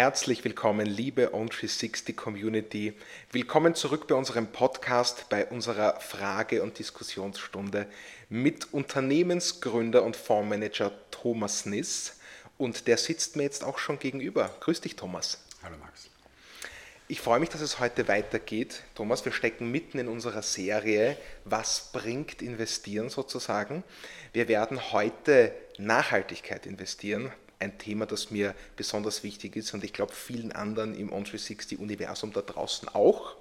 Herzlich willkommen, liebe On360 Community. Willkommen zurück bei unserem Podcast, bei unserer Frage- und Diskussionsstunde mit Unternehmensgründer und Fondsmanager Thomas Niss. Und der sitzt mir jetzt auch schon gegenüber. Grüß dich, Thomas. Hallo, Max. Ich freue mich, dass es heute weitergeht. Thomas, wir stecken mitten in unserer Serie Was bringt investieren sozusagen. Wir werden heute Nachhaltigkeit investieren ein Thema, das mir besonders wichtig ist und ich glaube vielen anderen im On360-Universum da draußen auch.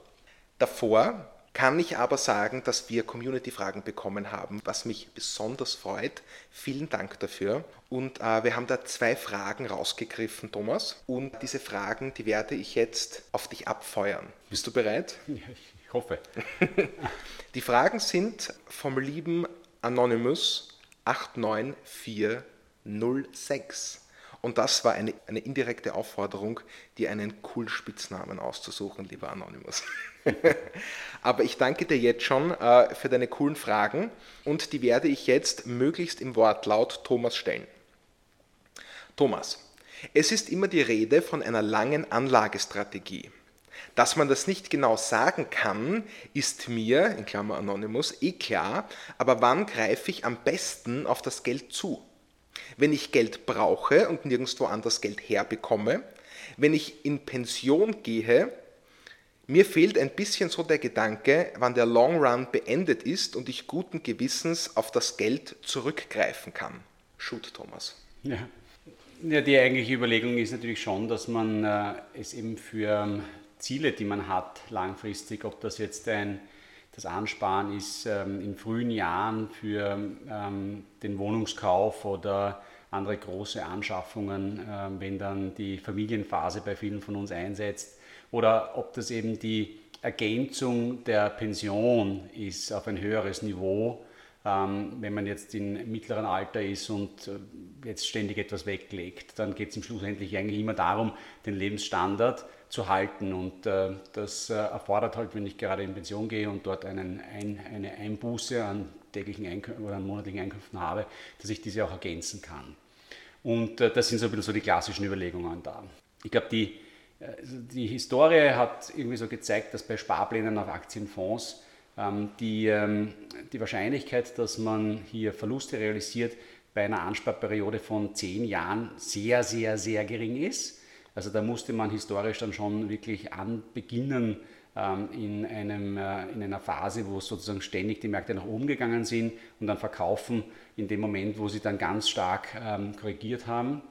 Davor kann ich aber sagen, dass wir Community-Fragen bekommen haben, was mich besonders freut. Vielen Dank dafür. Und äh, wir haben da zwei Fragen rausgegriffen, Thomas. Und diese Fragen, die werde ich jetzt auf dich abfeuern. Bist du bereit? Ja, ich hoffe. die Fragen sind vom lieben Anonymous 89406. Und das war eine, eine indirekte Aufforderung, dir einen coolen Spitznamen auszusuchen, lieber Anonymous. Aber ich danke dir jetzt schon äh, für deine coolen Fragen und die werde ich jetzt möglichst im Wortlaut Thomas stellen. Thomas, es ist immer die Rede von einer langen Anlagestrategie. Dass man das nicht genau sagen kann, ist mir, in Klammer Anonymous, eh klar, aber wann greife ich am besten auf das Geld zu? Wenn ich Geld brauche und nirgendwo anders Geld herbekomme, wenn ich in Pension gehe, mir fehlt ein bisschen so der Gedanke, wann der Long Run beendet ist und ich guten Gewissens auf das Geld zurückgreifen kann. Shoot, Thomas. Ja. ja die eigentliche Überlegung ist natürlich schon, dass man äh, es eben für ähm, Ziele, die man hat, langfristig, ob das jetzt ein das Ansparen ist ähm, in frühen Jahren für ähm, den Wohnungskauf oder andere große Anschaffungen, äh, wenn dann die Familienphase bei vielen von uns einsetzt, oder ob das eben die Ergänzung der Pension ist auf ein höheres Niveau, ähm, wenn man jetzt im mittleren Alter ist und äh, jetzt ständig etwas weglegt, dann geht es im Schlussendlich eigentlich immer darum, den Lebensstandard zu halten. Und äh, das äh, erfordert halt, wenn ich gerade in Pension gehe und dort einen, ein, eine Einbuße an täglichen Einkünften oder an monatlichen Einkünften habe, dass ich diese auch ergänzen kann. Und äh, das sind so ein bisschen so die klassischen Überlegungen da. Ich glaube, die, äh, die Historie hat irgendwie so gezeigt, dass bei Sparplänen auf Aktienfonds ähm, die, ähm, die Wahrscheinlichkeit, dass man hier Verluste realisiert, bei einer Ansparperiode von zehn Jahren sehr, sehr, sehr gering ist. Also da musste man historisch dann schon wirklich anbeginnen ähm, in, einem, äh, in einer Phase, wo sozusagen ständig die Märkte nach oben gegangen sind und dann verkaufen in dem Moment, wo sie dann ganz stark ähm, korrigiert haben.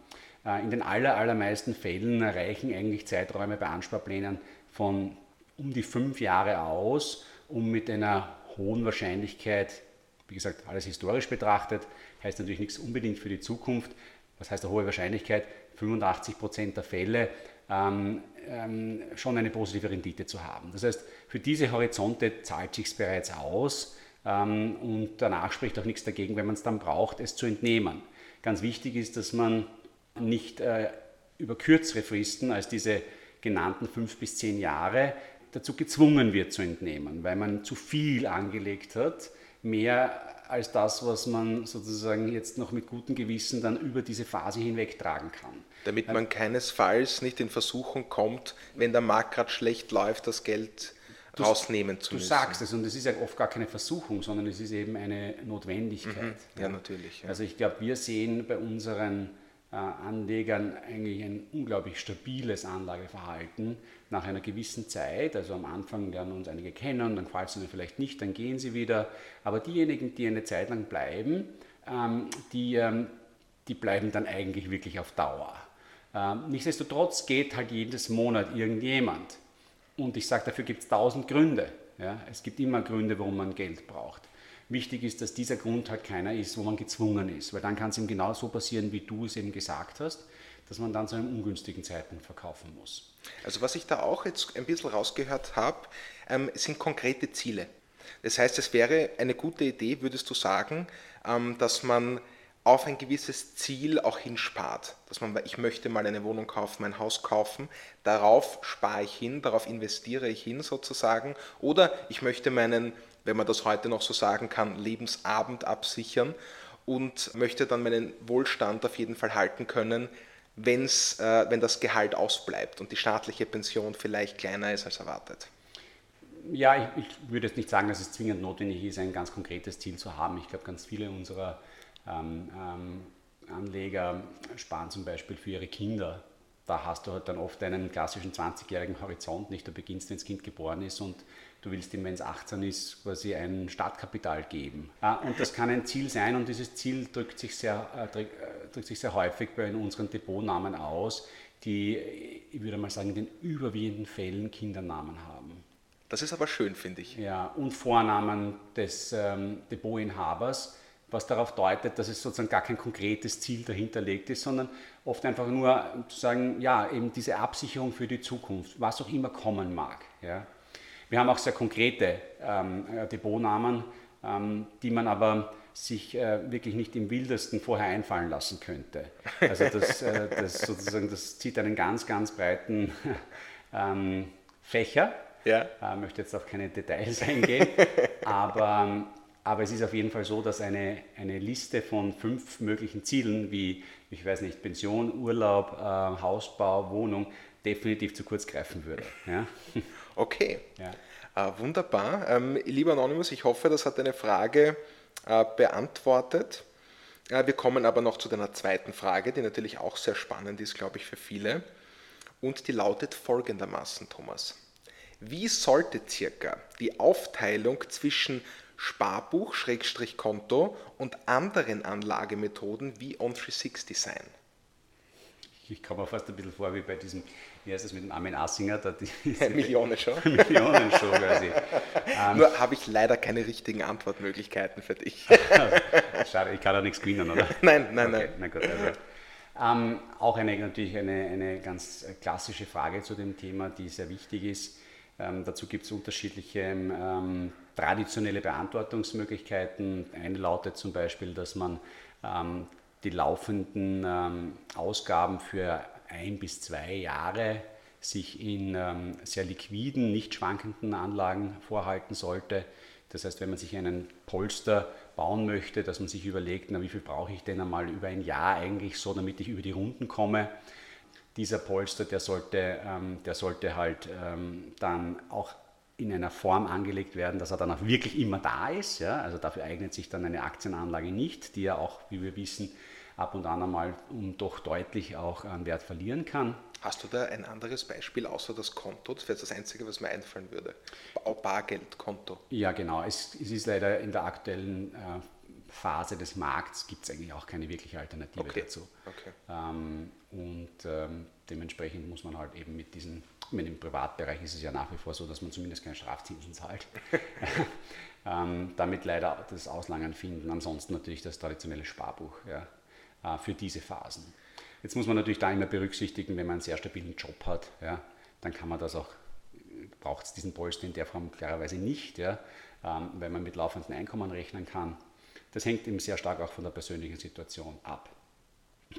Äh, in den aller, allermeisten Fällen reichen eigentlich Zeiträume bei Ansparplänen von um die fünf Jahre aus, um mit einer hohen Wahrscheinlichkeit, wie gesagt, alles historisch betrachtet, heißt natürlich nichts unbedingt für die Zukunft, was heißt eine hohe Wahrscheinlichkeit, 85 Prozent der Fälle ähm, ähm, schon eine positive Rendite zu haben. Das heißt, für diese Horizonte zahlt sich bereits aus ähm, und danach spricht auch nichts dagegen, wenn man es dann braucht, es zu entnehmen. Ganz wichtig ist, dass man nicht äh, über kürzere Fristen als diese genannten fünf bis zehn Jahre dazu gezwungen wird zu entnehmen, weil man zu viel angelegt hat, mehr als das, was man sozusagen jetzt noch mit gutem Gewissen dann über diese Phase hinweg tragen kann. Damit man keinesfalls nicht in Versuchung kommt, wenn der Markt gerade schlecht läuft, das Geld du, rausnehmen zu du müssen. Du sagst es und es ist ja oft gar keine Versuchung, sondern es ist eben eine Notwendigkeit. Mhm, ja, ja, natürlich. Ja. Also ich glaube, wir sehen bei unseren äh, Anlegern eigentlich ein unglaublich stabiles Anlageverhalten nach einer gewissen Zeit. Also am Anfang lernen uns einige kennen, dann gefällt ihnen vielleicht nicht, dann gehen sie wieder. Aber diejenigen, die eine Zeit lang bleiben, ähm, die, ähm, die bleiben dann eigentlich wirklich auf Dauer. Ähm, nichtsdestotrotz geht halt jedes Monat irgendjemand. Und ich sage, dafür gibt es tausend Gründe. Ja? Es gibt immer Gründe, warum man Geld braucht. Wichtig ist, dass dieser Grund halt keiner ist, wo man gezwungen ist, weil dann kann es ihm genau so passieren, wie du es eben gesagt hast, dass man dann zu einem ungünstigen Zeitpunkt verkaufen muss. Also was ich da auch jetzt ein bisschen rausgehört habe, ähm, sind konkrete Ziele. Das heißt, es wäre eine gute Idee, würdest du sagen, ähm, dass man auf ein gewisses Ziel auch hinspart. Dass man, ich möchte mal eine Wohnung kaufen, ein Haus kaufen, darauf spare ich hin, darauf investiere ich hin sozusagen. Oder ich möchte meinen wenn man das heute noch so sagen kann, Lebensabend absichern und möchte dann meinen Wohlstand auf jeden Fall halten können, wenn's, äh, wenn das Gehalt ausbleibt und die staatliche Pension vielleicht kleiner ist als erwartet? Ja, ich, ich würde jetzt nicht sagen, dass es zwingend notwendig ist, ein ganz konkretes Ziel zu haben. Ich glaube, ganz viele unserer ähm, ähm, Anleger sparen zum Beispiel für ihre Kinder. Da hast du halt dann oft einen klassischen 20-jährigen Horizont nicht. Da beginnst, wenn das Kind geboren ist und du willst ihm, wenn es 18 ist, quasi ein Startkapital geben. Und das kann ein Ziel sein und dieses Ziel drückt sich sehr, äh, äh, drückt sich sehr häufig bei unseren Depotnamen aus, die, ich würde mal sagen, in den überwiegenden Fällen Kindernamen haben. Das ist aber schön, finde ich. Ja, und Vornamen des ähm, Depotinhabers was darauf deutet, dass es sozusagen gar kein konkretes Ziel dahinterlegt ist, sondern oft einfach nur zu sagen, ja, eben diese Absicherung für die Zukunft, was auch immer kommen mag. Ja. Wir haben auch sehr konkrete ähm, äh, Depotnamen, ähm, die man aber sich äh, wirklich nicht im wildesten vorher einfallen lassen könnte. Also das, äh, das, sozusagen, das zieht einen ganz, ganz breiten ähm, Fächer. Ja. Ich äh, möchte jetzt auf keine Details eingehen, aber ähm, aber es ist auf jeden Fall so, dass eine, eine Liste von fünf möglichen Zielen wie, ich weiß nicht, Pension, Urlaub, äh, Hausbau, Wohnung definitiv zu kurz greifen würde. Ja? Okay, ja. äh, wunderbar. Ähm, lieber Anonymous, ich hoffe, das hat deine Frage äh, beantwortet. Äh, wir kommen aber noch zu deiner zweiten Frage, die natürlich auch sehr spannend ist, glaube ich, für viele. Und die lautet folgendermaßen, Thomas. Wie sollte circa die Aufteilung zwischen Sparbuch, Schrägstrich und anderen Anlagemethoden wie On360 sein? Ich komme mir fast ein bisschen vor wie bei diesem, wie heißt das mit dem Armin Assinger? Da Millionenshow. Millionenshow quasi. Nur habe ich leider keine richtigen Antwortmöglichkeiten für dich. Schade, ich kann da nichts gewinnen, oder? Nein, nein, okay, nein. Gut, also. ähm, auch eine, natürlich eine, eine ganz klassische Frage zu dem Thema, die sehr wichtig ist. Ähm, dazu gibt es unterschiedliche ähm, traditionelle Beantwortungsmöglichkeiten. Eine lautet zum Beispiel, dass man ähm, die laufenden ähm, Ausgaben für ein bis zwei Jahre sich in ähm, sehr liquiden, nicht schwankenden Anlagen vorhalten sollte. Das heißt, wenn man sich einen Polster bauen möchte, dass man sich überlegt, na, wie viel brauche ich denn einmal über ein Jahr eigentlich so, damit ich über die Runden komme. Dieser Polster, der sollte, ähm, der sollte halt ähm, dann auch in einer Form angelegt werden, dass er dann auch wirklich immer da ist. Ja? Also dafür eignet sich dann eine Aktienanlage nicht, die ja auch, wie wir wissen, ab und an einmal um doch deutlich auch an Wert verlieren kann. Hast du da ein anderes Beispiel außer das Konto? Das wäre das Einzige, was mir einfallen würde. Bargeldkonto. Ja, genau. Es, es ist leider in der aktuellen äh, Phase des Markts gibt es eigentlich auch keine wirkliche Alternative okay. dazu. Okay. Ähm, und ähm, dementsprechend muss man halt eben mit diesen ich meine, Im Privatbereich ist es ja nach wie vor so, dass man zumindest keine Strafzinsen zahlt. ähm, damit leider das Auslangen finden. Ansonsten natürlich das traditionelle Sparbuch ja, äh, für diese Phasen. Jetzt muss man natürlich da immer berücksichtigen, wenn man einen sehr stabilen Job hat, ja, dann kann man das auch, braucht es diesen Polster in der Form klarerweise nicht, ja, ähm, weil man mit laufendem Einkommen rechnen kann. Das hängt eben sehr stark auch von der persönlichen Situation ab.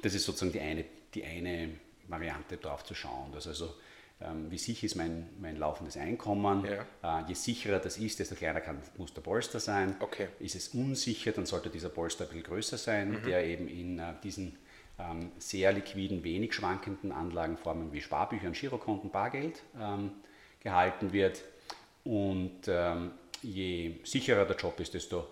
Das ist sozusagen die eine, die eine Variante, darauf zu schauen. Dass also ähm, wie sicher ist mein, mein laufendes Einkommen. Ja. Äh, je sicherer das ist, desto kleiner kann, muss der Polster sein. Okay. Ist es unsicher, dann sollte dieser Polster ein bisschen größer sein, mhm. der eben in äh, diesen ähm, sehr liquiden, wenig schwankenden Anlagenformen wie Sparbüchern, Girokonten, Bargeld ähm, gehalten wird. Und ähm, je sicherer der Job ist, desto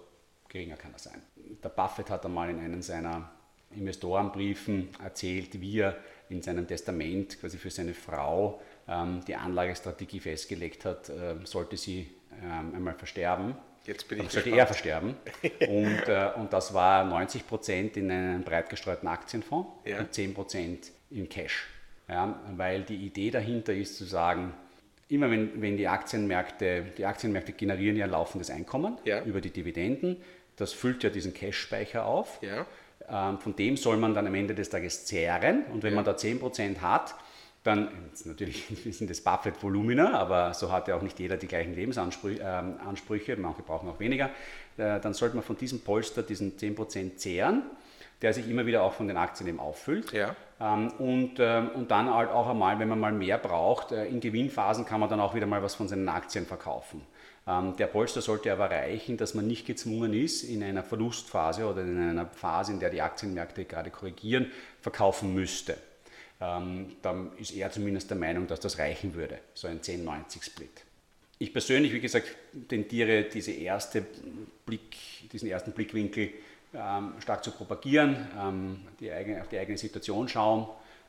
geringer kann er sein. Der Buffett hat einmal in einem seiner Investorenbriefen erzählt, wie er in seinem Testament quasi für seine Frau ähm, die Anlagestrategie festgelegt hat, äh, sollte sie ähm, einmal versterben. Jetzt bin ich sollte er versterben. und, äh, und das war 90 Prozent in einem breit gestreuten Aktienfonds ja. und 10 Prozent in Cash. Ja, weil die Idee dahinter ist zu sagen, immer wenn, wenn die Aktienmärkte, die Aktienmärkte generieren ja laufendes Einkommen ja. über die Dividenden, das füllt ja diesen Cash-Speicher auf. Ja. Ähm, von dem soll man dann am Ende des Tages zehren und wenn man da 10% hat, dann, natürlich sind das Buffett-Volumina, aber so hat ja auch nicht jeder die gleichen Lebensansprüche, ähm, manche brauchen auch weniger. Äh, dann sollte man von diesem Polster, diesen 10% zehren, der sich immer wieder auch von den Aktien eben auffüllt. Ja. Ähm, und, ähm, und dann halt auch einmal, wenn man mal mehr braucht, äh, in Gewinnphasen kann man dann auch wieder mal was von seinen Aktien verkaufen. Der Polster sollte aber erreichen, dass man nicht gezwungen ist, in einer Verlustphase oder in einer Phase, in der die Aktienmärkte gerade korrigieren, verkaufen müsste. ähm, dann ist er zumindest der Meinung, dass das reichen würde, so ein 10-90-Split. Ich persönlich, wie gesagt, tendiere diese erste Blick, diesen ersten Blickwinkel ähm, stark zu propagieren, ähm, die eigene, auf die eigene Situation schauen,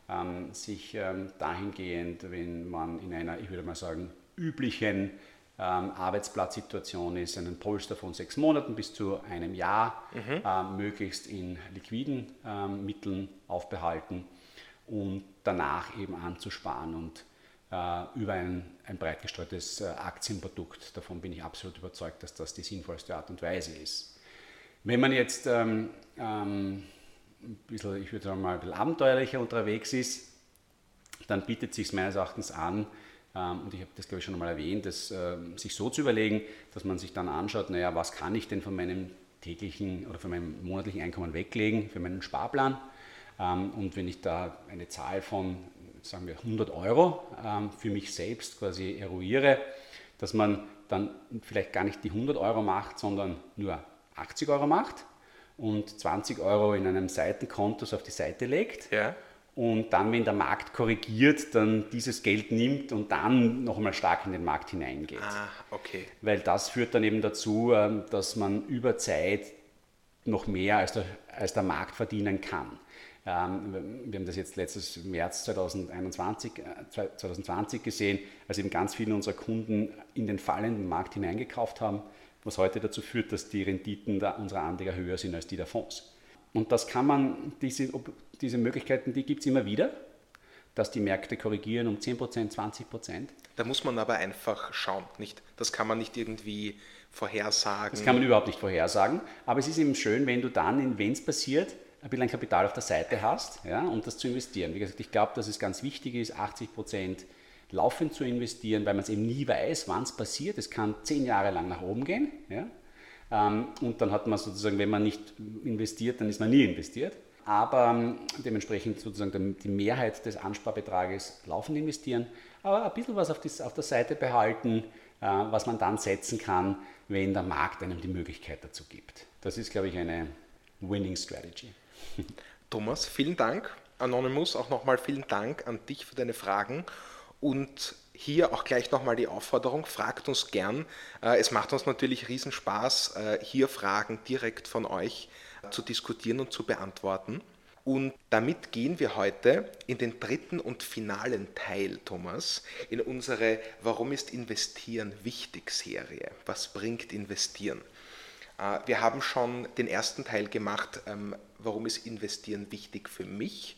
ähm, sich ähm, dahingehend, wenn man in einer, ich würde mal sagen, üblichen ähm, Arbeitsplatzsituation ist, einen Polster von sechs Monaten bis zu einem Jahr mhm. äh, möglichst in liquiden ähm, Mitteln aufbehalten und danach eben anzusparen und äh, über ein, ein breit gestreutes äh, Aktienprodukt. Davon bin ich absolut überzeugt, dass das die sinnvollste Art und Weise ist. Wenn man jetzt ähm, ähm, ein bisschen, ich würde sagen mal, ein bisschen abenteuerlicher unterwegs ist, dann bietet es sich meines Erachtens an, ähm, und ich habe das, glaube ich, schon einmal erwähnt, das, äh, sich so zu überlegen, dass man sich dann anschaut, naja, was kann ich denn von meinem täglichen oder von meinem monatlichen Einkommen weglegen für meinen Sparplan. Ähm, und wenn ich da eine Zahl von, sagen wir, 100 Euro ähm, für mich selbst quasi eruiere, dass man dann vielleicht gar nicht die 100 Euro macht, sondern nur 80 Euro macht und 20 Euro in einem Seitenkonto auf die Seite legt. Ja und dann, wenn der Markt korrigiert, dann dieses Geld nimmt und dann noch einmal stark in den Markt hineingeht. Ah, okay. Weil das führt dann eben dazu, ähm, dass man über Zeit noch mehr als der, als der Markt verdienen kann. Ähm, wir haben das jetzt letztes März 2021, 2020 äh, gesehen, als eben ganz viele unserer Kunden in den fallenden Markt hineingekauft haben, was heute dazu führt, dass die Renditen unserer Anleger höher sind als die der Fonds. Und das kann man, diese, diese Möglichkeiten, die gibt es immer wieder, dass die Märkte korrigieren um 10%, 20%. Da muss man aber einfach schauen. Nicht? Das kann man nicht irgendwie vorhersagen. Das kann man überhaupt nicht vorhersagen. Aber es ist eben schön, wenn du dann, wenn es passiert, ein bisschen Kapital auf der Seite hast ja, um das zu investieren. Wie gesagt, ich glaube, dass es ganz wichtig ist, 80% laufend zu investieren, weil man es eben nie weiß, wann es passiert. Es kann zehn Jahre lang nach oben gehen. Ja. Ähm, und dann hat man sozusagen, wenn man nicht investiert, dann ist man nie investiert. Aber ähm, dementsprechend sozusagen die Mehrheit des Ansparbetrages laufend investieren, aber ein bisschen was auf, die, auf der Seite behalten, äh, was man dann setzen kann, wenn der Markt einem die Möglichkeit dazu gibt. Das ist, glaube ich, eine Winning Strategy. Thomas, vielen Dank. Anonymous, auch nochmal vielen Dank an dich für deine Fragen und hier auch gleich nochmal die Aufforderung, fragt uns gern. Äh, es macht uns natürlich Riesenspaß, äh, hier Fragen direkt von euch zu diskutieren und zu beantworten. Und damit gehen wir heute in den dritten und finalen Teil, Thomas, in unsere Warum ist Investieren wichtig Serie. Was bringt Investieren? Äh, wir haben schon den ersten Teil gemacht, ähm, warum ist Investieren wichtig für mich.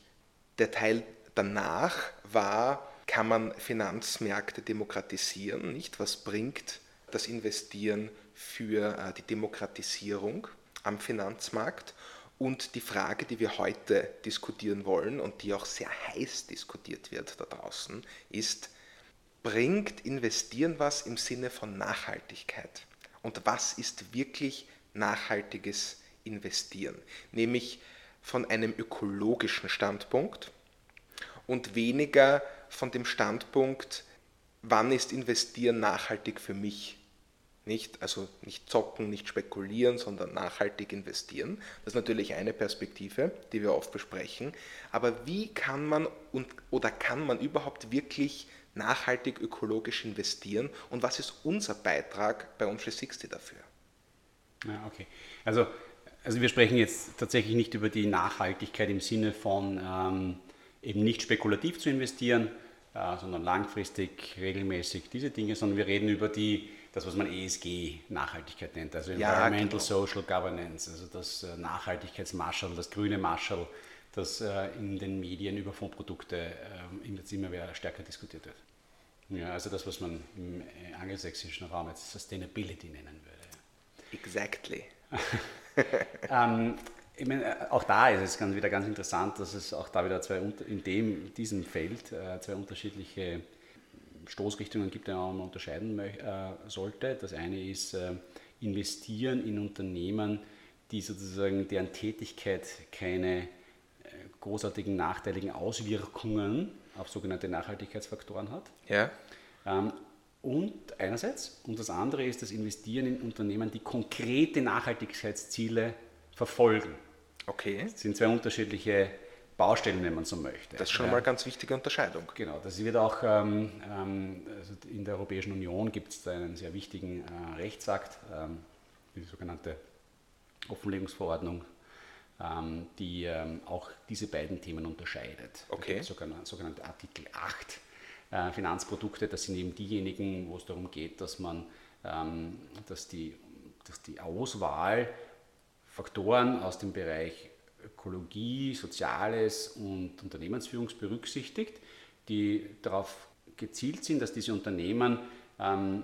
Der Teil danach war, kann man Finanzmärkte demokratisieren, nicht? Was bringt das Investieren für äh, die Demokratisierung am Finanzmarkt? Und die Frage, die wir heute diskutieren wollen und die auch sehr heiß diskutiert wird da draußen, ist, bringt Investieren was im Sinne von Nachhaltigkeit? Und was ist wirklich nachhaltiges Investieren? Nämlich von einem ökologischen Standpunkt und weniger von dem Standpunkt, wann ist Investieren nachhaltig für mich? Nicht, also nicht zocken, nicht spekulieren, sondern nachhaltig investieren. Das ist natürlich eine Perspektive, die wir oft besprechen. Aber wie kann man und, oder kann man überhaupt wirklich nachhaltig ökologisch investieren und was ist unser Beitrag bei On360 dafür? Ja, okay. Also, also wir sprechen jetzt tatsächlich nicht über die Nachhaltigkeit im Sinne von ähm, eben nicht spekulativ zu investieren, äh, sondern langfristig, regelmäßig diese Dinge, sondern wir reden über die, das, was man ESG-Nachhaltigkeit nennt, also ja, Environmental genau. Social Governance, also das äh, Nachhaltigkeitsmarschall, das grüne Marschall, das äh, in den Medien über Fondprodukte jetzt immer mehr stärker diskutiert wird. Ja, also das, was man im angelsächsischen Raum jetzt Sustainability nennen würde. Exactly. ähm, ich meine, auch da ist es ganz, wieder ganz interessant, dass es auch da wieder zwei, in dem, diesem Feld äh, zwei unterschiedliche Stoßrichtungen gibt, die man unterscheiden äh, sollte. Das eine ist äh, investieren in Unternehmen, die sozusagen deren Tätigkeit keine großartigen nachteiligen Auswirkungen auf sogenannte Nachhaltigkeitsfaktoren hat. Ja. Ähm, und einerseits, und das andere ist das Investieren in Unternehmen, die konkrete Nachhaltigkeitsziele verfolgen. Okay. Das sind zwei unterschiedliche Baustellen, wenn man so möchte. Das ist schon ja. mal eine ganz wichtige Unterscheidung. Genau, das wird auch ähm, ähm, also in der Europäischen Union gibt es einen sehr wichtigen äh, Rechtsakt, ähm, die sogenannte Offenlegungsverordnung, ähm, die ähm, auch diese beiden Themen unterscheidet. Okay. Sogenannte, sogenannte Artikel 8 äh, Finanzprodukte, das sind eben diejenigen, wo es darum geht, dass man, ähm, dass, die, dass die Auswahl Faktoren aus dem Bereich Ökologie, Soziales und Unternehmensführung berücksichtigt, die darauf gezielt sind, dass diese Unternehmen ähm,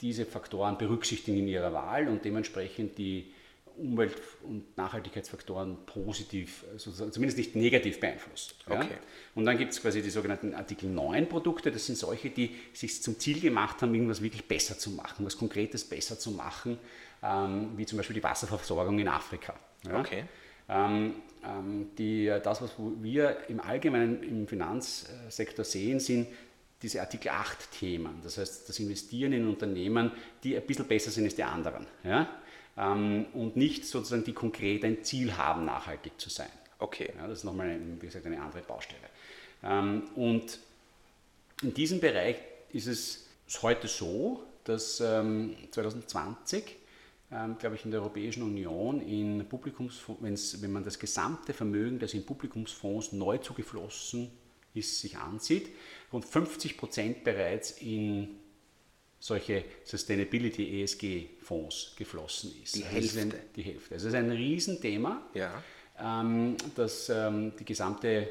diese Faktoren berücksichtigen in ihrer Wahl und dementsprechend die Umwelt- und Nachhaltigkeitsfaktoren positiv, also zumindest nicht negativ beeinflusst. Ja? Okay. Und dann gibt es quasi die sogenannten Artikel 9 Produkte, das sind solche, die sich zum Ziel gemacht haben, irgendwas wirklich besser zu machen, was Konkretes besser zu machen, ähm, wie zum Beispiel die Wasserversorgung in Afrika. Ja? Okay. Ähm, ähm, die, das, was wir im Allgemeinen im Finanzsektor sehen, sind diese Artikel 8 Themen. Das heißt, das Investieren in Unternehmen, die ein bisschen besser sind als die anderen. Ja? ähm, und nicht sozusagen die konkret ein Ziel haben, nachhaltig zu sein. Okay. Ja, das ist nochmal, wie gesagt, eine andere Baustelle. Und in diesem Bereich ist es heute so, dass ähm, 2020 ähm, glaube ich, in der Europäischen Union in Publikumsfonds, wenn man das gesamte Vermögen, das in Publikumsfonds neu zugeflossen ist, sich ansieht, rund 50 Prozent bereits in solche Sustainability ESG-Fonds geflossen ist. Die Hälfte. Ein, die Hälfte. Also es ist ein Riesenthema, ja. ähm, das ähm, die gesamte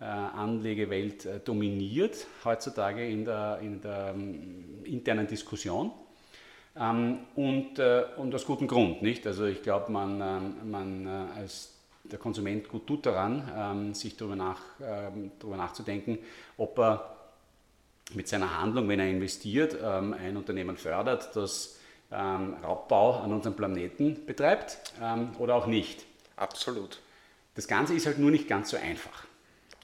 äh, Anlegewelt äh, dominiert heutzutage in der, in der ähm, internen Diskussion. Ähm, und, äh, und aus gutem Grund, nicht? Also ich glaube, man, ähm, man äh, als der Konsument gut tut daran, ähm, sich darüber, nach, darüber nachzudenken, ob er mit seiner Handlung, wenn er investiert, ähm, ein Unternehmen fördert, das ähm, Raubbau an unserem Planeten betreibt ähm, oder auch nicht. Absolut. Das Ganze ist halt nur nicht ganz so einfach.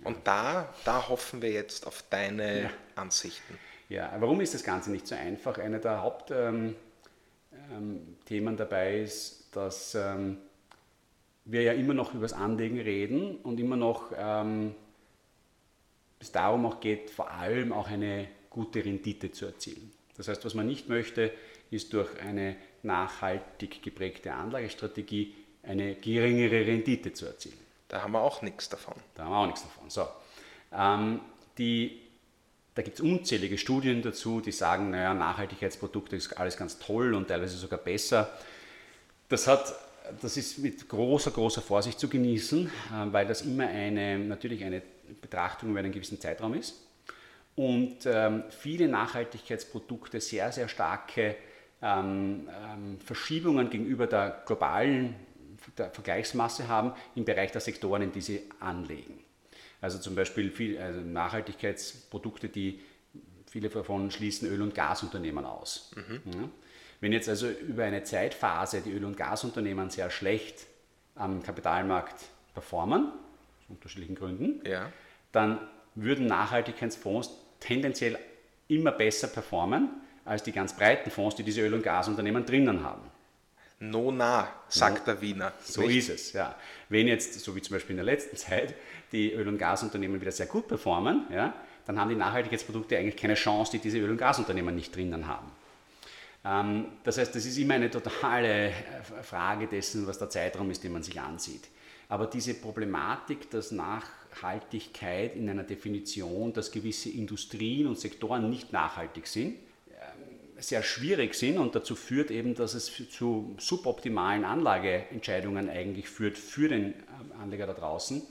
Und da, da hoffen wir jetzt auf deine ja. Ansichten. Ja, warum ist das Ganze nicht so einfach? Einer der Hauptthemen ähm, dabei ist, dass ähm, wir ja immer noch über das Anlegen reden und immer noch ähm, es darum auch geht, vor allem auch eine gute Rendite zu erzielen. Das heißt, was man nicht möchte, ist durch eine nachhaltig geprägte Anlagestrategie eine geringere Rendite zu erzielen. Da haben wir auch nichts davon. Da haben wir auch nichts davon. So. Ähm, die, da gibt es unzählige Studien dazu, die sagen, naja, Nachhaltigkeitsprodukte ist alles ganz toll und teilweise sogar besser. Das, hat, das ist mit großer, großer Vorsicht zu genießen, äh, weil das immer eine, natürlich eine Betrachtung über einen gewissen Zeitraum ist und ähm, viele Nachhaltigkeitsprodukte sehr, sehr starke ähm, ähm, Verschiebungen gegenüber der globalen der Vergleichsmasse haben im Bereich der Sektoren, in die sie anlegen. Also zum Beispiel viel, also Nachhaltigkeitsprodukte, die viele davon schließen Öl- und Gasunternehmen aus. Mhm. Ja. Wenn jetzt also über eine Zeitphase die Öl- und Gasunternehmen sehr schlecht am Kapitalmarkt performen, aus unterschiedlichen Gründen, ja. dann würden Nachhaltigkeitsfonds tendenziell immer besser performen als die ganz breiten Fonds, die diese Öl- und Gasunternehmen drinnen haben. Nona, sagt no, der Wiener. So ist es, ja. Wenn jetzt, so wie zum Beispiel in der letzten Zeit, die Öl- und Gasunternehmen wieder sehr gut performen, ja, dann haben die Nachhaltigkeitsprodukte eigentlich keine Chance, die diese Öl- und Gasunternehmen nicht drinnen haben. Ähm, das heißt, das ist immer eine totale äh, Frage dessen, was der Zeitraum ist, den man sich ansieht. Aber diese Problematik, dass Nachhaltigkeit in einer Definition, dass gewisse Industrien und Sektoren nicht nachhaltig sind, sehr schwierig sind und dazu führt eben, dass es zu suboptimalen Anlageentscheidungen eigentlich führt für den ähm, Anleger da draußen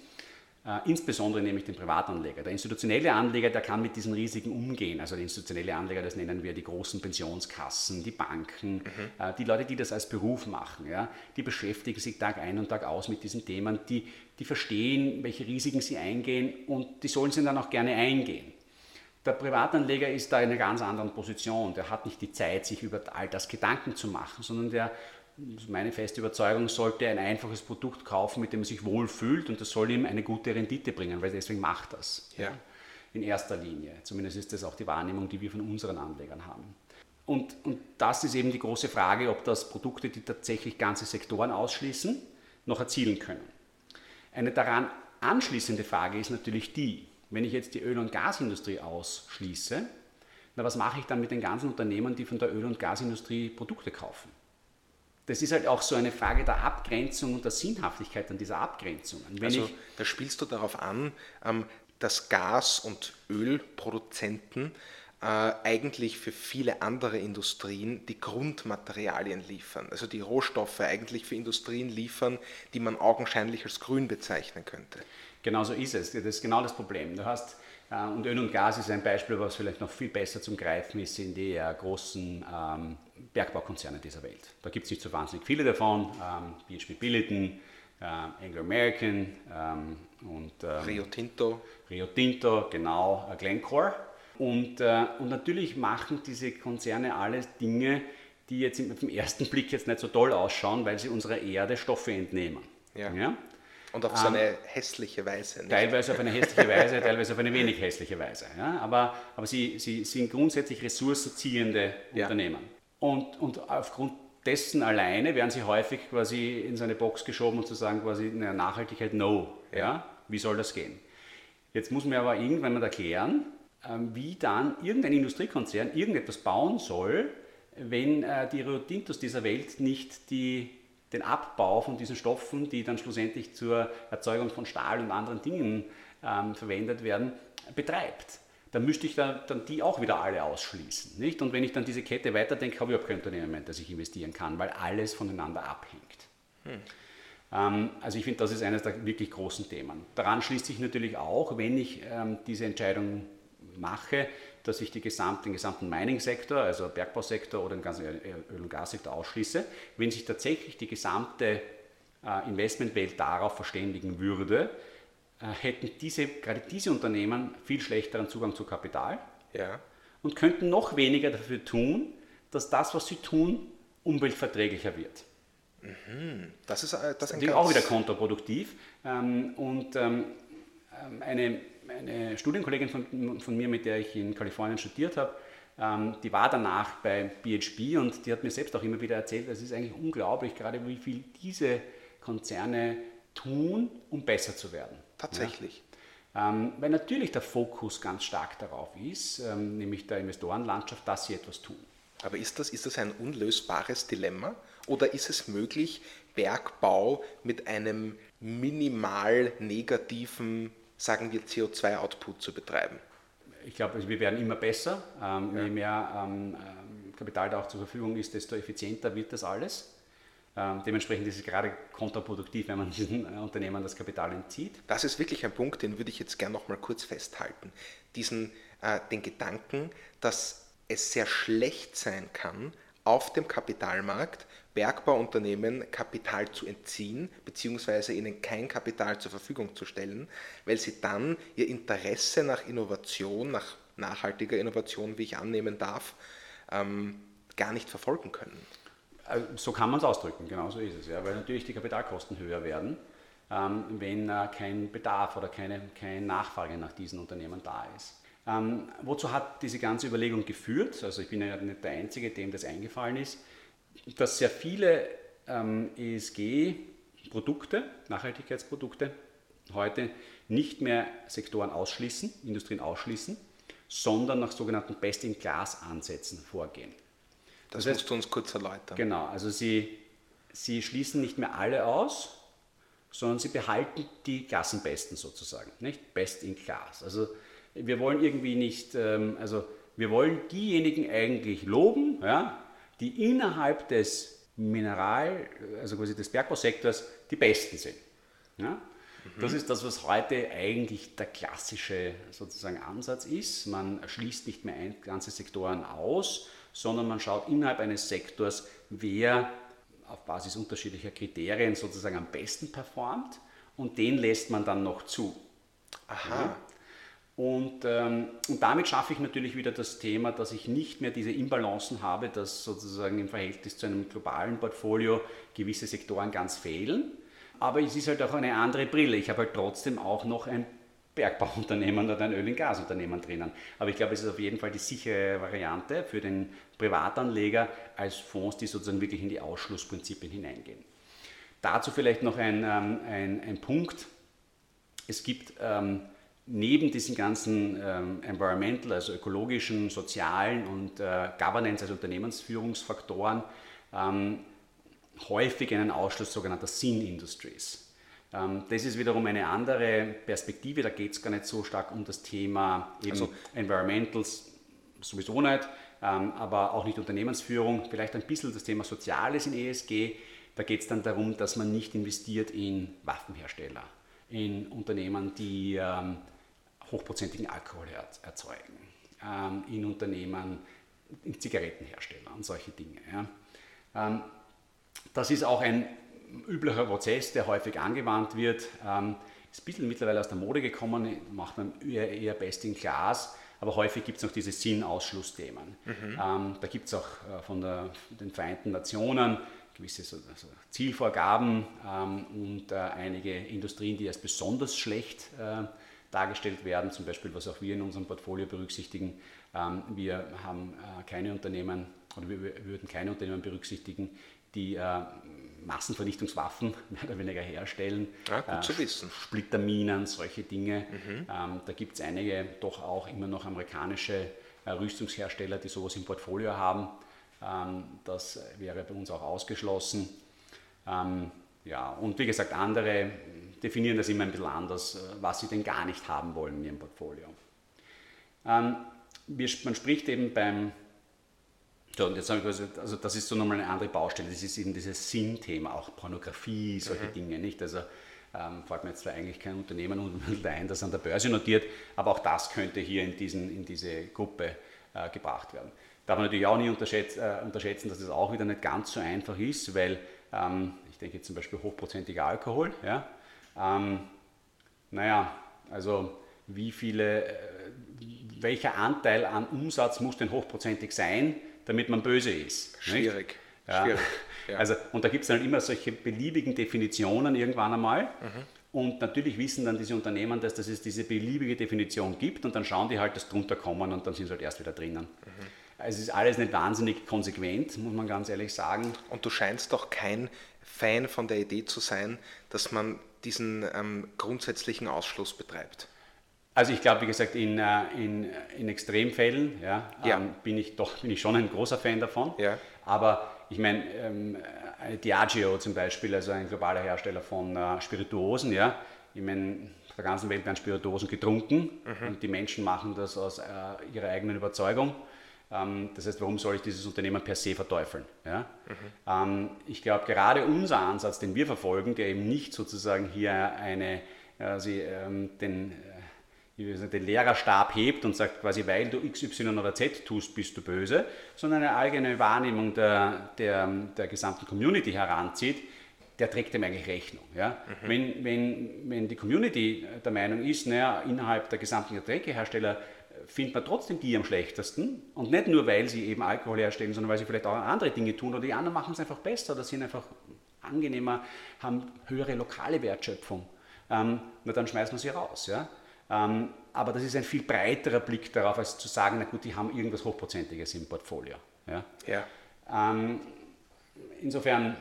äh, insbesondere nämlich den Privatanleger. Der institutionelle Anleger, der kann mit diesen Risiken umgehen. Also der institutionelle Anleger, das nennen wir die großen Pensionskassen, die Banken, mhm. äh, die Leute, die das als Beruf machen. Ja, die beschäftigen sich Tag ein und Tag aus mit diesen Themen, die, die verstehen, welche Risiken sie eingehen und die sollen sie dann auch gerne eingehen. Der Privatanleger ist da in einer ganz anderen Position. Der hat nicht die Zeit, sich über all das Gedanken zu machen, sondern der das ist meine feste Überzeugung, sollte ein einfaches Produkt kaufen, mit dem er sich wohlfühlt und das soll ihm eine gute Rendite bringen, weil deswegen macht das. Ja. In erster Linie. Zumindest ist das auch die Wahrnehmung, die wir von unseren Anlegern haben. Und, und das ist eben die große Frage, ob das Produkte, die tatsächlich ganze Sektoren ausschließen, noch erzielen können. Eine daran anschließende Frage ist natürlich die, wenn ich jetzt die Öl- und Gasindustrie ausschließe, na, was mache ich dann mit den ganzen Unternehmen, die von der Öl- und Gasindustrie Produkte kaufen? Das ist halt auch so eine Frage der Abgrenzung und der Sinnhaftigkeit an dieser Abgrenzung. also da spielst du darauf an, ähm, dass Gas- und Ölproduzenten eigentlich für viele andere Industrien die Grundmaterialien liefern, also die Rohstoffe eigentlich für Industrien liefern, die man augenscheinlich als grün bezeichnen könnte. Genau so ist es. Das ist genau das Problem. Du hast äh, und Öl und Gas ist ein Beispiel, was vielleicht noch viel besser zum Greifen ist, sind die äh, großen ähm, Bergbaukonzerne dieser Welt. Da gibt es nicht so wahnsinnig viele davon. Ähm, BHP Billiton, äh, Anglo American ähm, und Rio Tinto. Rio Tinto, genau, äh, Glencore. Und, äh, und natürlich machen diese Konzerne alles Dinge, die jetzt im, auf den ersten Blick jetzt nicht so toll ausschauen, weil sie unserer Erde Stoffe entnehmen. Ja. ja? Und auf so eine ähm, hässliche Weise. Nicht? Teilweise auf eine hässliche Weise, teilweise auf eine wenig hässliche Weise. Ja? Aber, aber sie, sie sind grundsätzlich ressourcenziehende ja. Unternehmen. Und, und aufgrund dessen alleine werden sie häufig quasi in so eine Box geschoben und zu sagen quasi, naja, Nachhaltigkeit, no. Ja? Wie soll das gehen? Jetzt muss man aber irgendwann mal erklären, ähm, wie dann irgendein Industriekonzern irgendetwas bauen soll, wenn äh, die Rio Tintos dieser Welt nicht die den Abbau von diesen Stoffen, die dann schlussendlich zur Erzeugung von Stahl und anderen Dingen ähm, verwendet werden, betreibt. Dann müsste ich dann, dann, die auch wieder alle ausschließen. Nicht? Und wenn ich dann diese Kette weiterdenke, habe ich überhaupt kein Unternehmen mehr, das ich investieren kann, weil alles voneinander abhängt. Hm. Ähm, also ich finde, das ist eines der wirklich großen Themen. Daran schließt sich natürlich auch, wenn ich ähm, diese Entscheidung mache, dass ich gesamte, den gesamten Mining-Sektor, also Bergbausektor oder den ganzen Öl- und Gassektor ausschließe. Wenn sich tatsächlich die gesamte äh, Investmentwelt darauf verständigen würde, äh, hätten diese, gerade diese Unternehmen viel schlechteren Zugang zu Kapital ja. und könnten noch weniger dafür tun, dass das, was sie tun, umweltverträglicher wird. Mhm. Das ist, äh, das ist auch wieder kontraproduktiv. Ähm, und ähm, ähm, eine eine Studienkollegin von, von, mir, mit der ich in Kalifornien studiert habe, ähm, die war danach bei BHP und die hat mir selbst auch immer wieder erzählt, es ist eigentlich unglaublich, gerade wie viel diese Konzerne tun, um besser zu werden. Tatsächlich. Ja? Ähm, weil natürlich der Fokus ganz stark darauf ist, ähm, nämlich der Investorenlandschaft, dass sie etwas tun. Aber ist das, ist das ein unlösbares Dilemma? Oder ist es möglich, Bergbau mit einem minimal negativen sagen wir, CO2-Output zu betreiben? Ich glaube, also wir werden immer besser. Ähm, ja. Je mehr ähm, ähm, Kapital da auch zur Verfügung ist, desto effizienter wird das alles. Ähm, dementsprechend ist es gerade kontraproduktiv, wenn man diesen äh, Unternehmen das Kapital entzieht. Das ist wirklich ein Punkt, den würde ich jetzt gerne noch mal kurz festhalten. Diesen, äh, den Gedanken, dass es sehr schlecht sein kann, auf dem Kapitalmarkt Bergbauunternehmen Kapital zu entziehen, beziehungsweise ihnen kein Kapital zur Verfügung zu stellen, weil sie dann ihr Interesse nach Innovation, nach nachhaltiger Innovation, wie ich annehmen darf, ähm, gar nicht verfolgen können. Äh, so kann man es ausdrücken, genau so ist es, ja, weil natürlich die Kapitalkosten höher werden, ähm, wenn äh, kein Bedarf oder keine, keine Nachfrage nach diesen Unternehmen da ist. Ähm, wozu hat diese ganze Überlegung geführt? Also ich bin ja nicht der Einzige, dem das eingefallen ist dass sehr viele ähm, ESG-Produkte, Nachhaltigkeitsprodukte, heute nicht mehr Sektoren ausschließen, Industrien ausschließen, sondern nach sogenannten Best-in-Class-Ansätzen vorgehen. Das, das musst du uns kurz erläutern. Genau, also sie, sie schließen nicht mehr alle aus, sondern sie behalten die Klassenbesten sozusagen, nicht? Best in Class. Also wir wollen irgendwie nicht, ähm, also wir wollen diejenigen eigentlich loben, ja, die innerhalb des Mineral, also quasi des Bergbausektors, die besten sind. Ja? Das mhm. ist das, was heute eigentlich der klassische sozusagen Ansatz ist. Man schließt nicht mehr ein, ganze Sektoren aus, sondern man schaut innerhalb eines Sektors, wer auf Basis unterschiedlicher Kriterien sozusagen am besten performt und den lässt man dann noch zu. Aha. Ja? Und, ähm, und damit schaffe ich natürlich wieder das Thema, dass ich nicht mehr diese Imbalancen habe, dass sozusagen im Verhältnis zu einem globalen Portfolio gewisse Sektoren ganz fehlen. Aber es ist halt auch eine andere Brille. Ich habe halt trotzdem auch noch ein Bergbauunternehmen oder ein Öl- und Gasunternehmen drinnen. Aber ich glaube, es ist auf jeden Fall die sichere Variante für den Privatanleger als Fonds, die sozusagen wirklich in die Ausschlussprinzipien hineingehen. Dazu vielleicht noch ein, ähm, ein, ein Punkt, es gibt ähm, neben diesen ganzen ähm, environmental, also ökologischen, sozialen und äh, Governance, also Unternehmensführungsfaktoren, ähm, häufig einen Ausschluss sogenannter Sin Industries. Ähm, das ist wiederum eine andere Perspektive, da geht es gar nicht so stark um das Thema eben also, Environmentals, sowieso nicht, ähm, aber auch nicht Unternehmensführung, vielleicht ein bisschen das Thema Soziales in ESG. Da geht es dann darum, dass man nicht investiert in Waffenhersteller, in Unternehmen, die ähm, hochprozentigen Alkohol erzeugen, ähm, in Unternehmen, in Zigarettenhersteller und solche Dinge. Ja. Ähm, das ist auch ein üblicher Prozess, der häufig angewandt wird. Ähm, ist ein bisschen mittlerweile aus der Mode gekommen, macht man eher, eher best in class, aber häufig gibt es noch diese Sinn-Ausschlussthemen. Mhm. Ähm, da gibt es auch äh, von der, den Vereinten Nationen gewisse so, also Zielvorgaben ähm, und äh, einige Industrien, die als besonders schlecht äh, dargestellt werden, zum Beispiel was auch wir in unserem Portfolio berücksichtigen. Ähm, wir haben äh, keine Unternehmen oder wir, würden keine Unternehmen berücksichtigen, die äh, Massenvernichtungswaffen mehr oder weniger herstellen. Ja, gut äh, zu wissen. Splitterminen, solche Dinge. Mhm. Ähm, da gibt es einige doch auch immer noch amerikanische äh, Rüstungshersteller, die sowas im Portfolio haben. Ähm, das wäre bei uns auch ausgeschlossen. Ähm, ja, und wie gesagt, andere definieren das immer ein bisschen anders, äh, was sie denn gar nicht haben wollen in ihrem Portfolio. Ähm, wir, man spricht eben beim so, und jetzt habe ich also, also das ist so nochmal eine andere Baustelle. Das ist eben dieses Sinnthema, auch Pornografie, solche mhm. Dinge, nicht? Also ähm, fällt mir jetzt zwar eigentlich kein Unternehmen unbedingt ein, das an der Börse notiert, aber auch das könnte hier in, diesen, in diese Gruppe äh, gebracht werden. Darf man natürlich auch nicht unterschätzen, äh, unterschätzen, dass das auch wieder nicht ganz so einfach ist, weil ähm, ich denke zum Beispiel hochprozentiger Alkohol, ja, ähm, naja, also wie viele, äh, welcher Anteil an Umsatz muss denn hochprozentig sein, damit man böse ist. Schwierig. Ja. Schwierig. Ja. Also, und da gibt es dann immer solche beliebigen Definitionen irgendwann einmal. Mhm. Und natürlich wissen dann diese Unternehmen, dass, dass es diese beliebige Definition gibt und dann schauen die halt, dass drunter kommen und dann sind sie halt erst wieder drinnen. Mhm. Also es ist alles nicht wahnsinnig konsequent, muss man ganz ehrlich sagen. Und du scheinst doch kein Fan von der Idee zu sein, dass man diesen ähm, grundsätzlichen Ausschluss betreibt. Also ich glaube, wie gesagt, in, äh, in, in Extremfällen ja, ja. Ähm, bin ich doch bin ich schon ein großer Fan davon. Ja. Aber ich meine, ähm, äh, Diageo zum Beispiel, also ein globaler Hersteller von äh, Spirituosen, ja, ich meine, auf der ganzen Welt werden Spirituosen getrunken mhm. und die Menschen machen das aus äh, ihrer eigenen Überzeugung. Ähm, das heißt, warum soll ich dieses Unternehmen per se verteufeln? Ja? Mhm. Ich glaube, gerade unser Ansatz, den wir verfolgen, der eben nicht sozusagen hier eine, also, den den Lehrerstab hebt und sagt quasi, weil du X, Y oder Z tust, bist du böse, sondern eine allgemeine Wahrnehmung der, der, der gesamten Community heranzieht, der trägt dem eigentlich Rechnung. Ja? Mhm. Wenn, wenn, wenn die Community der Meinung ist, naja, innerhalb der gesamten Getränkehersteller findet man trotzdem die am schlechtesten und nicht nur, weil sie eben Alkohol herstellen, sondern weil sie vielleicht auch andere Dinge tun oder die anderen machen es einfach besser oder sind einfach angenehmer, haben höhere lokale Wertschöpfung, ähm, na dann schmeißen wir sie raus. Ja? Ähm, aber das ist ein viel breiterer Blick darauf, als zu sagen, na gut, die haben irgendwas Hochprozentiges im Portfolio. Ja? Ja. Ähm, insofern,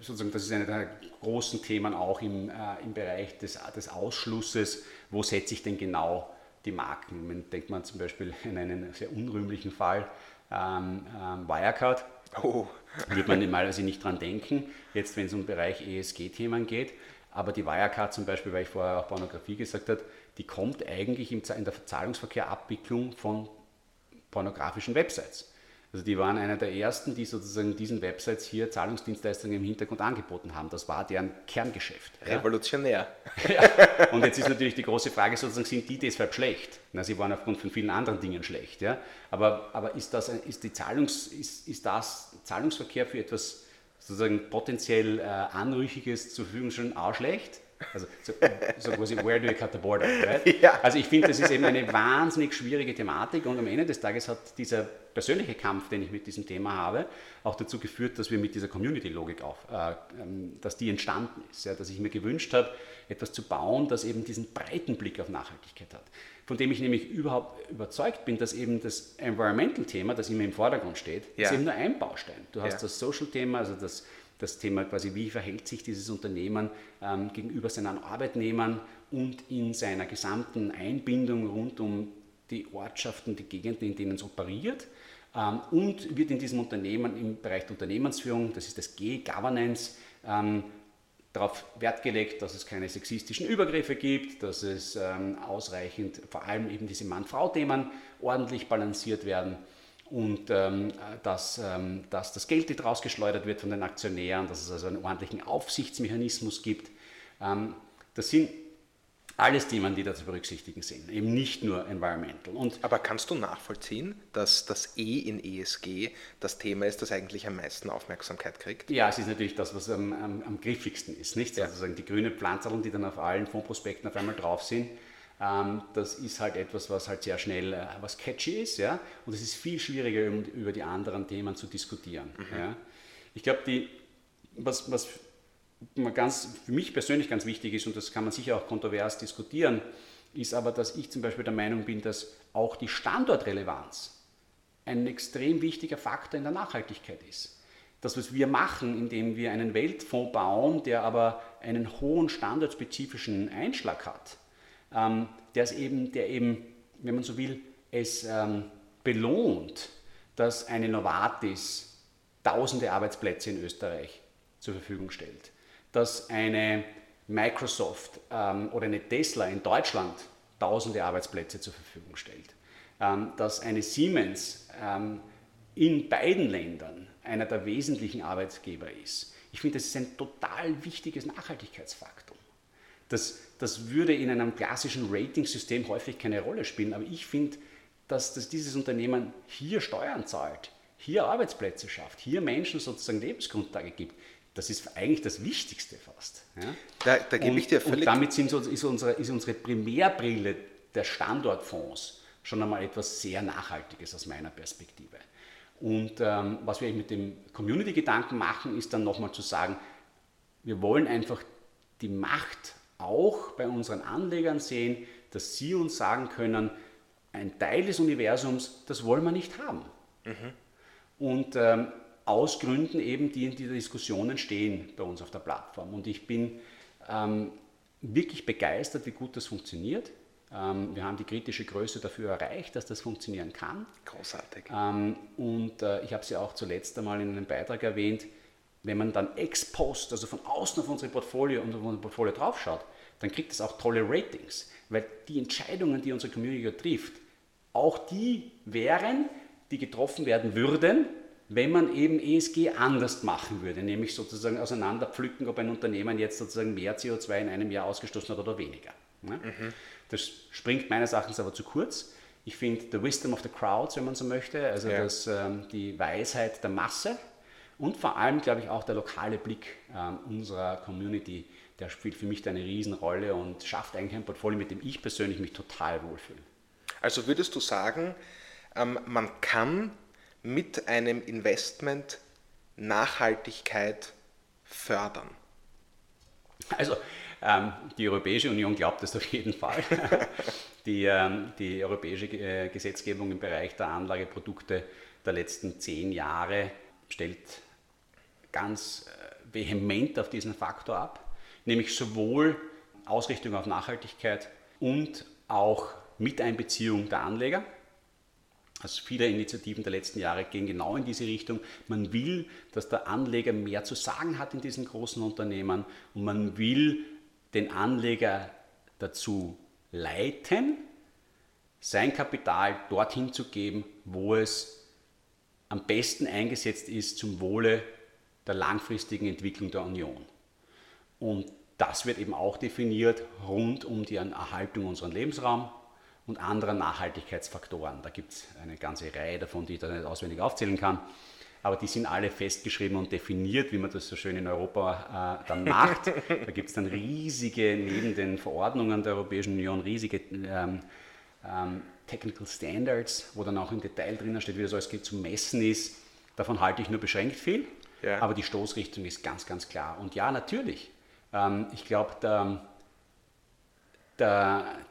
sozusagen, das ist einer der großen Themen auch im, äh, im Bereich des, des Ausschlusses, wo setze ich denn genau die Marken. Man denkt man zum Beispiel in einen sehr unrühmlichen Fall, ähm, ähm, Wirecard. Oh. Würde man normalerweise nicht dran denken, jetzt wenn es um den Bereich ESG-Themen geht. Aber die Wirecard zum Beispiel, weil ich vorher auch Pornografie gesagt habe, die kommt eigentlich in der Zahlungsverkehrabwicklung von pornografischen Websites. Also die waren einer der ersten, die sozusagen diesen Websites hier Zahlungsdienstleistungen im Hintergrund angeboten haben. Das war deren Kerngeschäft. Revolutionär. Ja. Und jetzt ist natürlich die große Frage sozusagen, sind die deshalb schlecht? Na, sie waren aufgrund von vielen anderen Dingen schlecht. Ja? Aber, aber ist, das, ist, die Zahlungs, ist, ist das Zahlungsverkehr für etwas sozusagen potenziell äh, Anrüchiges zur Verfügung schon auch schlecht? Also so, so quasi, where do you cut the border? Right? Ja. Also ich finde, das ist eben eine wahnsinnig schwierige Thematik und am Ende des Tages hat dieser persönliche Kampf, den ich mit diesem Thema habe, auch dazu geführt, dass wir mit dieser Community-Logik auf, äh, ähm, dass die entstanden ist, ja, dass ich mir gewünscht habe, etwas zu bauen, das eben diesen breiten Blick auf Nachhaltigkeit hat. Von dem ich nämlich überhaupt überzeugt bin, dass eben das Environmental-Thema, das immer im Vordergrund steht, ja. ist eben nur ein Baustein. Du hast ja. das Social-Thema, also das das Thema quasi, wie verhält sich dieses Unternehmen ähm, gegenüber seinen Arbeitnehmern und in seiner gesamten Einbindung rund um die Ortschaften, die Gegenden, in denen es operiert. Ähm, und wird in diesem Unternehmen im Bereich der Unternehmensführung, das ist das G, Governance, ähm, darauf Wert gelegt, dass es keine sexistischen Übergriffe gibt, dass es ähm, ausreichend, vor allem eben diese Mann-Frau-Themen ordentlich balanciert werden und ähm, dass, ähm, dass das Geld nicht rausgeschleudert wird von den Aktionären, dass es also einen ordentlichen Aufsichtsmechanismus gibt. Ähm, das sind alles Themen, die da zu berücksichtigen sind, eben nicht nur environmental. Und Aber kannst du nachvollziehen, dass das E in ESG das Thema ist, das eigentlich am meisten Aufmerksamkeit kriegt? Ja, es ist natürlich das, was am, am, am griffigsten ist, nicht? Ja. Also die grüne Pflanzerl, die dann auf allen Fondsprospekten auf einmal drauf sind, das ist halt etwas, was halt sehr schnell äh, was catchy ist, ja? Und es ist viel schwieriger, um, über die anderen Themen zu diskutieren. Mhm. Ja? Ich glaube, was, was ganz, für mich persönlich ganz wichtig ist, und das kann man sicher auch kontrovers diskutieren, ist aber, dass ich zum Beispiel der Meinung bin, dass auch die Standortrelevanz ein extrem wichtiger Faktor in der Nachhaltigkeit ist. Das, was wir machen, indem wir einen Weltfonds bauen, der aber einen hohen standortspezifischen Einschlag hat, ähm, der, eben, der eben, wenn man so will, es ähm, belohnt, dass eine Novartis tausende Arbeitsplätze in Österreich zur Verfügung stellt dass eine Microsoft ähm, oder eine Tesla in Deutschland tausende Arbeitsplätze zur Verfügung stellt, ähm, dass eine Siemens ähm, in beiden Ländern einer der wesentlichen Arbeitgeber ist. Ich finde, das ist ein total wichtiges Nachhaltigkeitsfaktum. Das, das würde in einem klassischen Rating-System häufig keine Rolle spielen, aber ich finde, dass, dass dieses Unternehmen hier Steuern zahlt, hier Arbeitsplätze schafft, hier Menschen sozusagen Lebensgrundlage gibt, das ist eigentlich das Wichtigste fast. Ja? Da, da gebe ich dir völlig. Und damit sind, ist, unsere, ist unsere Primärbrille der Standortfonds schon einmal etwas sehr Nachhaltiges aus meiner Perspektive. Und ähm, was wir mit dem Community-Gedanken machen, ist dann nochmal zu sagen, wir wollen einfach die Macht auch bei unseren Anlegern sehen, dass sie uns sagen können, ein Teil des Universums, das wollen wir nicht haben. Mhm. Und ähm, aus Gründen eben, die in dieser Diskussionen stehen bei uns auf der Plattform. Und ich bin ähm, wirklich begeistert, wie gut das funktioniert. Ähm, wir haben die kritische Größe dafür erreicht, dass das funktionieren kann. Großartig. Ähm, und äh, ich habe es ja auch zuletzt einmal in einem Beitrag erwähnt, wenn man dann ex post, also von außen auf unsere Portfolio und auf unser Portfolio draufschaut, dann kriegt es auch tolle Ratings, weil die Entscheidungen, die unsere Community trifft, auch die wären, die getroffen werden würden, wenn man eben ESG anders machen würde, nämlich sozusagen auseinanderpflücken, ob ein Unternehmen jetzt sozusagen mehr CO2 in einem Jahr ausgestoßen hat oder weniger. Ne? Mhm. Das springt meines Erachtens aber zu kurz. Ich finde, the wisdom of the crowds, wenn man so möchte, also ja. das, ähm, die Weisheit der Masse und vor allem, glaube ich, auch der lokale Blick ähm, unserer Community, der spielt für mich da eine Riesenrolle und schafft eigentlich ein Portfolio, mit dem ich persönlich mich total wohlfühle. Also würdest du sagen, ähm, man kann mit einem Investment Nachhaltigkeit fördern? Also ähm, die Europäische Union glaubt das auf jeden Fall. die, die europäische äh, Gesetzgebung im Bereich der Anlageprodukte der letzten zehn Jahre stellt ganz äh, vehement auf diesen Faktor ab, nämlich sowohl Ausrichtung auf Nachhaltigkeit und auch Miteinbeziehung der Anleger. Also viele Initiativen der letzten Jahre gehen genau in diese Richtung. Man will, dass der Anleger mehr zu sagen hat in diesen großen Unternehmen und man will den Anleger dazu leiten, sein Kapital dorthin zu geben, wo es am besten eingesetzt ist zum Wohle der langfristigen Entwicklung der Union. Und das wird eben auch definiert rund um die Erhaltung unseres Lebensraums, und anderen Nachhaltigkeitsfaktoren. Da gibt es eine ganze Reihe davon, die ich da nicht auswendig aufzählen kann. Aber die sind alle festgeschrieben und definiert, wie man das so schön in Europa äh, dann macht. da gibt es dann riesige, neben den Verordnungen der Europäischen Union, riesige ähm, ähm, Technical Standards, wo dann auch im Detail drinnen steht, wie das alles zu messen ist. Davon halte ich nur beschränkt viel. Ja. Aber die Stoßrichtung ist ganz, ganz klar. Und ja, natürlich. Ähm, ich glaube,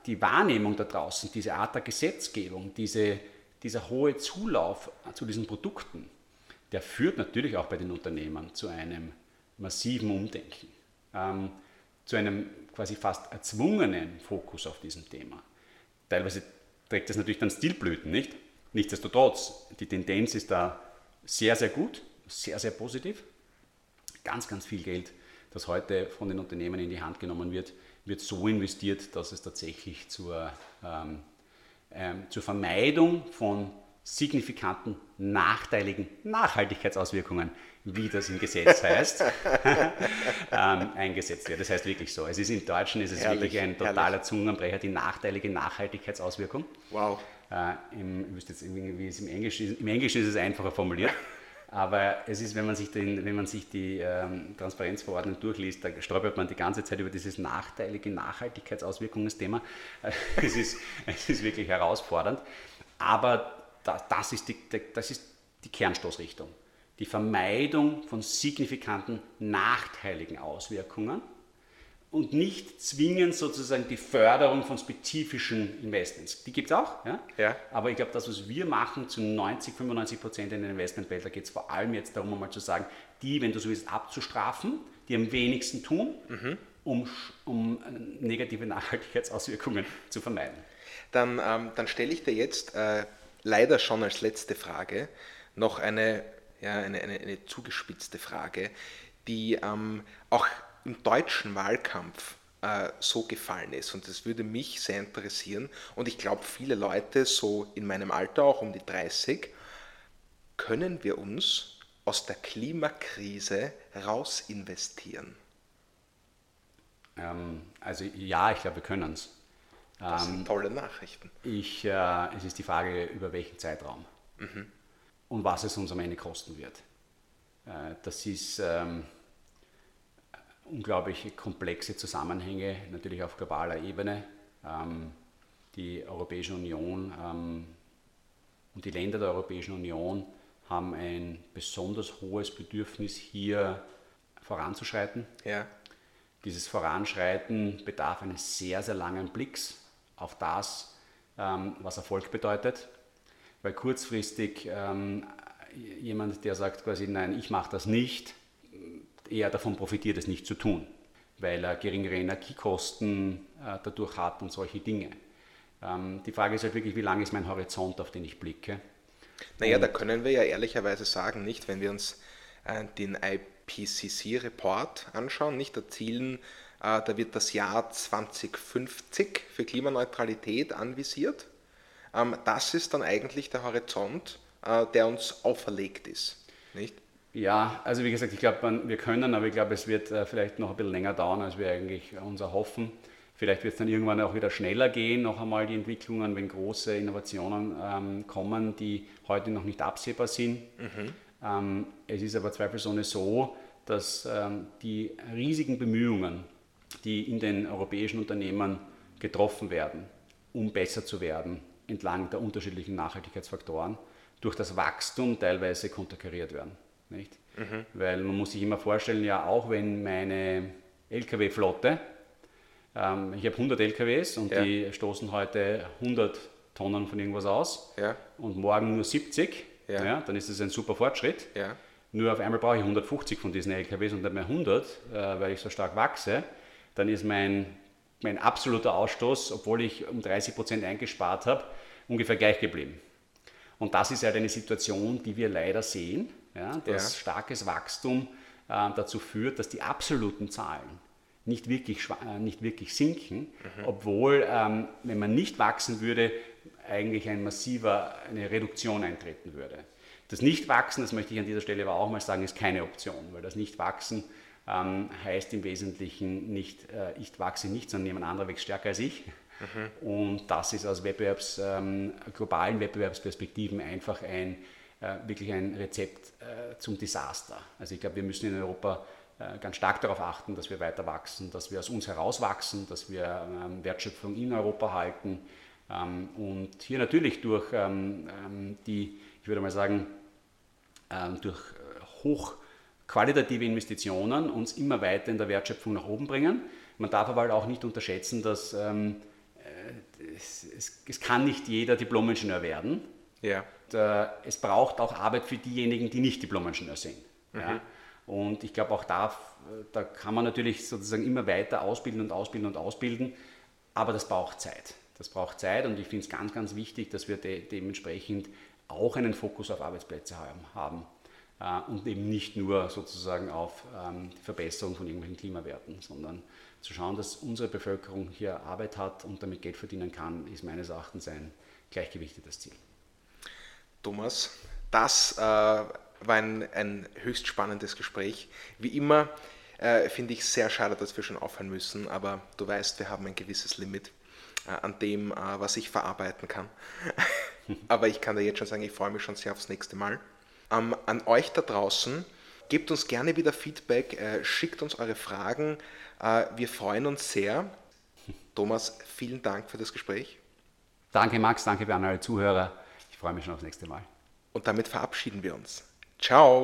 die Wahrnehmung da draußen, diese Art der Gesetzgebung, diese, dieser hohe Zulauf zu diesen Produkten, der führt natürlich auch bei den Unternehmen zu einem massiven Umdenken, ähm, zu einem quasi fast erzwungenen Fokus auf diesem Thema. Teilweise trägt das natürlich dann Stilblüten, nicht? Nichtsdestotrotz, die Tendenz ist da sehr, sehr gut, sehr, sehr positiv. Ganz, ganz viel Geld, das heute von den Unternehmen in die Hand genommen wird, wird so investiert, dass es tatsächlich zur, ähm, ähm, zur Vermeidung von signifikanten nachteiligen Nachhaltigkeitsauswirkungen, wie das im Gesetz heißt, ähm, eingesetzt wird. Das heißt wirklich so. Es ist im Deutschen ist es herrlich, wirklich ein totaler herrlich. Zungenbrecher, die nachteilige Nachhaltigkeitsauswirkung. Wow. Äh, im, jetzt wie es im Englischen ist. Im Englischen ist es einfacher formuliert. Aber es ist, wenn man sich, den, wenn man sich die ähm, Transparenzverordnung durchliest, da stolpert man die ganze Zeit über dieses nachteilige Nachhaltigkeitsauswirkungsthema. es, ist, es ist wirklich herausfordernd. Aber das ist die, das ist die Kernstoßrichtung. Die Vermeidung von signifikanten nachteiligen Auswirkungen und nicht zwingend sozusagen die Förderung von spezifischen Investments. Die gibt es auch, ja? ja? aber ich glaube, das, was wir machen, zu 90, 95 Prozent in der Investmentwelt, da geht es vor allem jetzt darum, einmal zu sagen, die, wenn du so willst, abzustrafen, die am wenigsten tun, mhm. um, um negative Nachhaltigkeitsauswirkungen zu vermeiden. Dann, ähm, dann stelle ich dir jetzt äh, leider schon als letzte Frage noch eine, ja, eine, eine, eine zugespitzte Frage, die ähm, auch im deutschen Wahlkampf äh, so gefallen ist. Und das würde mich sehr interessieren. Und ich glaube, viele Leute, so in meinem Alter, auch um die 30, können wir uns aus der Klimakrise raus investieren? Ähm, also ja, ich glaube, wir können es. Das sind ähm, tolle Nachrichten. Ich, äh, es ist die Frage, über welchen Zeitraum mhm. Und was es uns am Ende kosten wird. Äh, das ist ähm, unglaublich komplexe Zusammenhänge, natürlich auf globaler Ebene. Ähm, die Europäische Union ähm, und die Länder der Europäischen Union haben ein besonders hohes Bedürfnis, hier voranzuschreiten. Ja. Dieses Voranschreiten bedarf eines sehr, sehr langen Blicks auf das, was Erfolg bedeutet. Weil kurzfristig ähm, jemand, der sagt quasi, nein, ich mache das nicht, eher davon profitiert, es nicht zu tun, weil er geringere Energiekosten äh, dadurch hat und solche Dinge. Ähm, die Frage ist halt wirklich, wie lang ist mein Horizont, auf den ich blicke? Naja, und da können wir ja ehrlicherweise sagen, nicht, wenn wir uns äh, den IPCC-Report anschauen, nicht, da zielen äh, da wird das Jahr 2050 für Klimaneutralität anvisiert. Ähm, das ist dann eigentlich der Horizont, äh, der uns auferlegt ist. Nicht? Ja, also wie gesagt, ich glaube, wir können, aber ich glaube, es wird äh, vielleicht noch ein bisschen länger dauern, als wir eigentlich uns erhoffen. Vielleicht wird es dann irgendwann auch wieder schneller gehen, noch einmal die Entwicklungen, wenn große Innovationen ähm, kommen, die heute noch nicht absehbar sind. Mhm. Ähm, es ist aber zweifelsohne so, dass ähm, die riesigen Bemühungen, die in den europäischen Unternehmen getroffen werden, um besser zu werden entlang der unterschiedlichen Nachhaltigkeitsfaktoren, durch das Wachstum teilweise konterkariert werden. Nicht? Mhm. Weil man muss sich immer vorstellen, ja auch wenn meine Lkw-Flotte, ähm, ich habe 100 Lkws und ja. die stoßen heute 100 Tonnen von irgendwas aus ja. und morgen nur 70, ja. ja dann ist das ein super Fortschritt. Nur auf einmal brauche ich 150 von diesen LKWs und nicht mehr 100, äh, weil ich so stark wachse dann ist mein, mein absoluter Ausstoß, obwohl ich um 30 Prozent eingespart habe, ungefähr gleich geblieben. Und das ist halt eine Situation, die wir leider sehen, ja, dass ja. starkes Wachstum äh, dazu führt, dass die absoluten Zahlen nicht wirklich, äh, nicht wirklich sinken, mhm. obwohl, ähm, wenn man nicht wachsen würde, eigentlich ein massiver, eine Reduktion eintreten würde. Das Nichtwachsen, das möchte ich an dieser Stelle aber auch mal sagen, ist keine Option, weil das Nichtwachsen ähm, heißt im Wesentlichen nicht, äh, ich wachse nicht, sondern jemand anderer wächst stärker als ich. Mhm. Und das ist aus Wettbewerbs, ähm, globalen Wettbewerbsperspektiven einfach ein, äh, wirklich ein Rezept äh, zum Desaster. Also ich glaube, wir müssen in Europa äh, ganz stark darauf achten, dass wir weiter wachsen, dass wir aus uns herauswachsen, dass wir ähm, Wertschöpfung in Europa halten ähm, und hier natürlich durch ähm, ähm, die, ich würde mal sagen, durch hoch qualitative Investitionen uns immer weiter in der Wertschöpfung nach oben bringen. Man darf aber halt auch nicht unterschätzen, dass ähm, äh, es, es, es, kann nicht jeder Diplomingenieur werden. Ja. Und, äh, es braucht auch Arbeit für diejenigen, die nicht Diplomingenieur sind. Mhm. Ja. Und ich glaube auch da, da kann man natürlich sozusagen immer weiter ausbilden und ausbilden und ausbilden, aber das braucht Zeit. Das braucht Zeit und ich finde es ganz, ganz wichtig, dass wir de dementsprechend auch einen Fokus auf Arbeitsplätze haben und eben nicht nur sozusagen auf ähm, die Verbesserung von irgendwelchen Klimawerten, sondern zu schauen, dass unsere Bevölkerung hier Arbeit hat und damit Geld verdienen kann, ist meines Erachtens ein gleichgewichtetes Ziel. Thomas, das äh, war ein, ein, höchst spannendes Gespräch. Wie immer äh, finde ich sehr schade, dass wir schon aufhören müssen, aber du weißt, wir haben ein gewisses Limit äh, an dem, äh, was ich verarbeiten kann. aber ich kann dir jetzt schon sagen, ich freue mich schon sehr aufs nächste Mal. Ähm, an euch da draußen, gebt uns gerne wieder Feedback, äh, schickt uns eure Fragen. Äh, wir freuen uns sehr. Thomas, vielen Dank für das Gespräch. Danke Max, danke an alle Zuhörer. Ich freue mich schon aufs nächste Mal. Und damit verabschieden wir uns. Ciao.